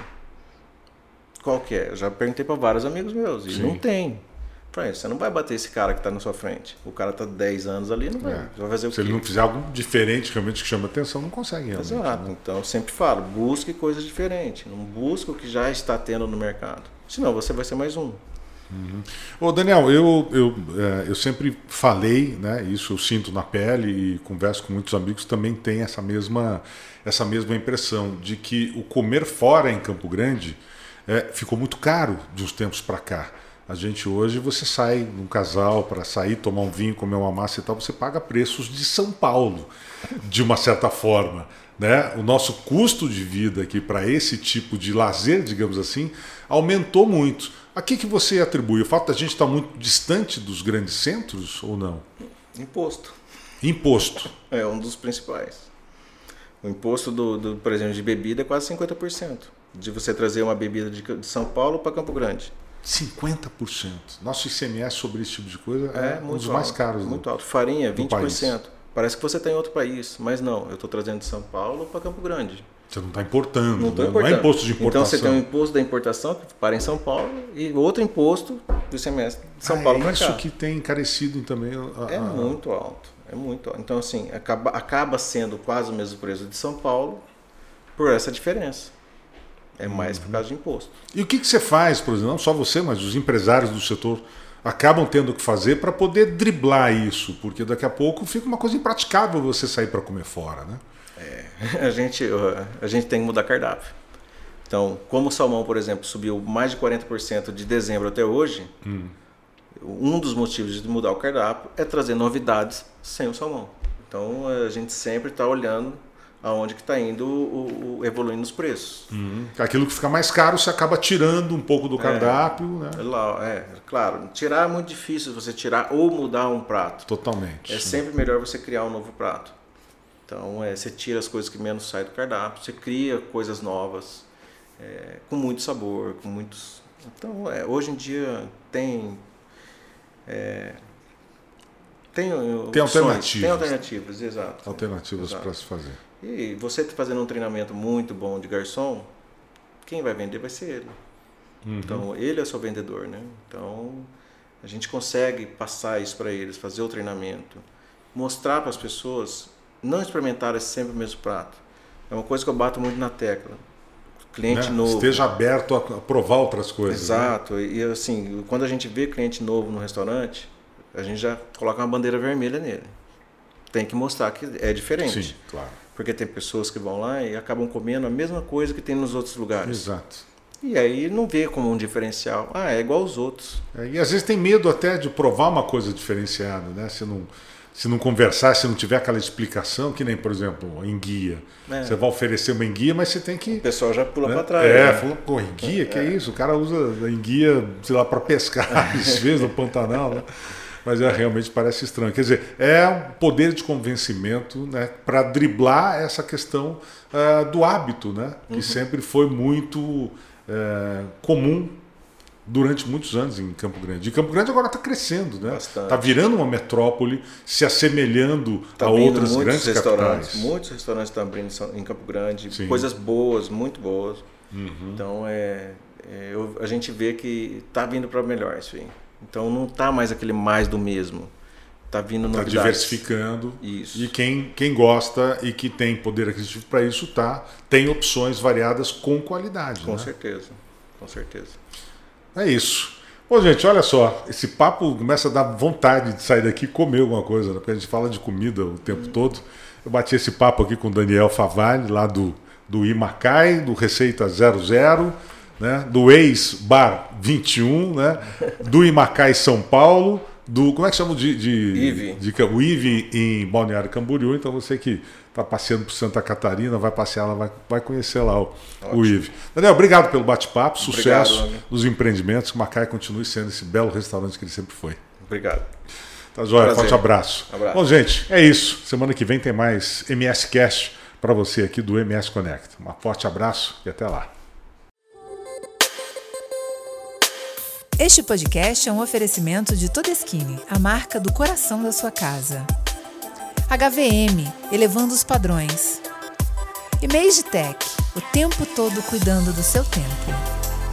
C: Qual que é? Eu já perguntei para vários amigos meus e Sim. não tem. Falei, você não vai bater esse cara que está na sua frente. O cara está 10 anos ali, não vai. É. vai fazer o
B: Se
C: quê?
B: ele não fizer algo diferente, realmente que chama atenção, não consegue realmente.
C: Exato. Né? Então, eu sempre falo, busque coisas diferentes. Não busque o que já está tendo no mercado. Senão, você vai ser mais um.
B: Uhum. Ô Daniel, eu, eu, é, eu sempre falei, né, isso eu sinto na pele e converso com muitos amigos também tem essa mesma, essa mesma impressão de que o comer fora em Campo Grande é, ficou muito caro de uns tempos para cá. A gente hoje, você sai num casal para sair, tomar um vinho, comer uma massa e tal, você paga preços de São Paulo, de uma certa forma. Né? O nosso custo de vida aqui para esse tipo de lazer, digamos assim, aumentou muito. A que, que você atribui? O fato da gente estar muito distante dos grandes centros ou não?
C: Imposto.
B: Imposto.
C: É um dos principais. O imposto, do, do por exemplo, de bebida é quase 50%. De você trazer uma bebida de São Paulo para Campo Grande.
B: 50%. Nosso ICMS sobre esse tipo de coisa é, é um dos alto, mais caros.
C: Muito do, alto. Farinha, 20%. País. Parece que você está em outro país, mas não. Eu estou trazendo de São Paulo para Campo Grande.
B: Você não está importando,
C: não,
B: né?
C: importando.
B: não é imposto de importação.
C: Então você tem um imposto da importação que para em São Paulo e outro imposto do ICMS de São
B: ah,
C: Paulo
B: é
C: para cá.
B: isso que tem encarecido também. A,
C: É muito alto, é muito alto. Então assim, acaba, acaba sendo quase o mesmo preço de São Paulo por essa diferença. É mais uhum. por causa de imposto.
B: E o que, que você faz, por exemplo, não só você, mas os empresários do setor acabam tendo que fazer para poder driblar isso? Porque daqui a pouco fica uma coisa impraticável você sair para comer fora, né?
C: É, a gente, a gente tem que mudar cardápio. Então, como o salmão, por exemplo, subiu mais de 40% de dezembro até hoje, hum. um dos motivos de mudar o cardápio é trazer novidades sem o salmão. Então, a gente sempre está olhando aonde que está indo o, o, evoluindo os preços.
B: Uhum. Aquilo que fica mais caro, você acaba tirando um pouco do é. cardápio, né?
C: é, né? Lá, é, claro. Tirar é muito difícil você tirar ou mudar um prato.
B: Totalmente.
C: É sempre melhor você criar um novo prato. Então, é, você tira as coisas que menos saem do cardápio, você cria coisas novas, é, com muito sabor, com muitos... Então, é, hoje em dia tem... É, tem,
B: tem alternativas.
C: Tem alternativas, exato.
B: Alternativas para se fazer.
C: E você tá fazendo um treinamento muito bom de garçom, quem vai vender vai ser ele. Uhum. Então, ele é seu vendedor, né? Então, a gente consegue passar isso para eles, fazer o treinamento, mostrar para as pessoas, não experimentar sempre o mesmo prato. É uma coisa que eu bato muito na tecla. Cliente né? novo.
B: Esteja aberto a provar outras coisas.
C: Né? Exato. Né? E assim, quando a gente vê cliente novo no restaurante, a gente já coloca uma bandeira vermelha nele. Tem que mostrar que é diferente.
B: Sim, claro.
C: Porque tem pessoas que vão lá e acabam comendo a mesma coisa que tem nos outros lugares.
B: Exato.
C: E aí não vê como um diferencial. Ah, é igual aos outros.
B: É, e às vezes tem medo até de provar uma coisa diferenciada, né? Se não, se não conversar, se não tiver aquela explicação, que nem, por exemplo, em guia. É. Você vai oferecer uma enguia, mas você tem que.
C: O pessoal já pula né? para trás.
B: É, né? falou, pô, enguia, que é. é isso? O cara usa enguia, sei lá, para pescar, às vezes, no Pantanal, né? mas é, realmente parece estranho. Quer dizer, é um poder de convencimento né, para driblar essa questão uh, do hábito, né, que uhum. sempre foi muito uh, comum durante muitos anos em Campo Grande. E Campo Grande agora está crescendo, né? Está virando uma metrópole, se assemelhando tá a outras grandes
C: restaurantes.
B: capitais.
C: Muitos restaurantes estão abrindo em Campo Grande, Sim. coisas boas, muito boas. Uhum. Então é, é eu, a gente vê que está vindo para melhor isso aí. Então não está mais aquele mais do mesmo. Está vindo tá novidades.
B: Está diversificando.
C: Isso.
B: E quem, quem gosta e que tem poder aquisitivo para isso tá, tem opções variadas com qualidade.
C: Com
B: né?
C: certeza. Com certeza.
B: É isso. Bom, gente, olha só, esse papo começa a dar vontade de sair daqui e comer alguma coisa, né? porque a gente fala de comida o tempo uhum. todo. Eu bati esse papo aqui com o Daniel Favalli, lá do, do Imacai, do Receita 00 né? do ex-Bar 21, né? do Imacai São Paulo, do. Como é que chama de. de,
C: Ive.
B: de o Ive em Balneário Camboriú. Então você que está passeando por Santa Catarina, vai passear lá, vai, vai conhecer lá o, o Ive. Daniel, obrigado pelo bate-papo, sucesso obrigado, nos empreendimentos, que o Macai continue sendo esse belo restaurante que ele sempre foi.
C: Obrigado.
B: Tá joia, forte abraço. abraço. Bom, gente, é isso. Semana que vem tem mais MS Cast para você aqui do MS Connect. Um forte abraço e até lá.
A: Este podcast é um oferecimento de Todeskine, a marca do coração da sua casa. HVM, elevando os padrões. E Tech, o tempo todo cuidando do seu tempo.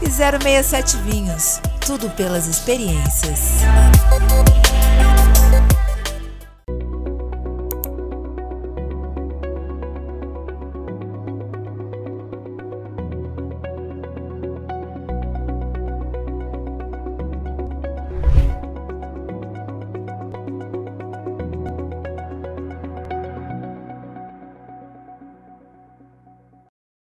A: E 067 Vinhos, tudo pelas experiências.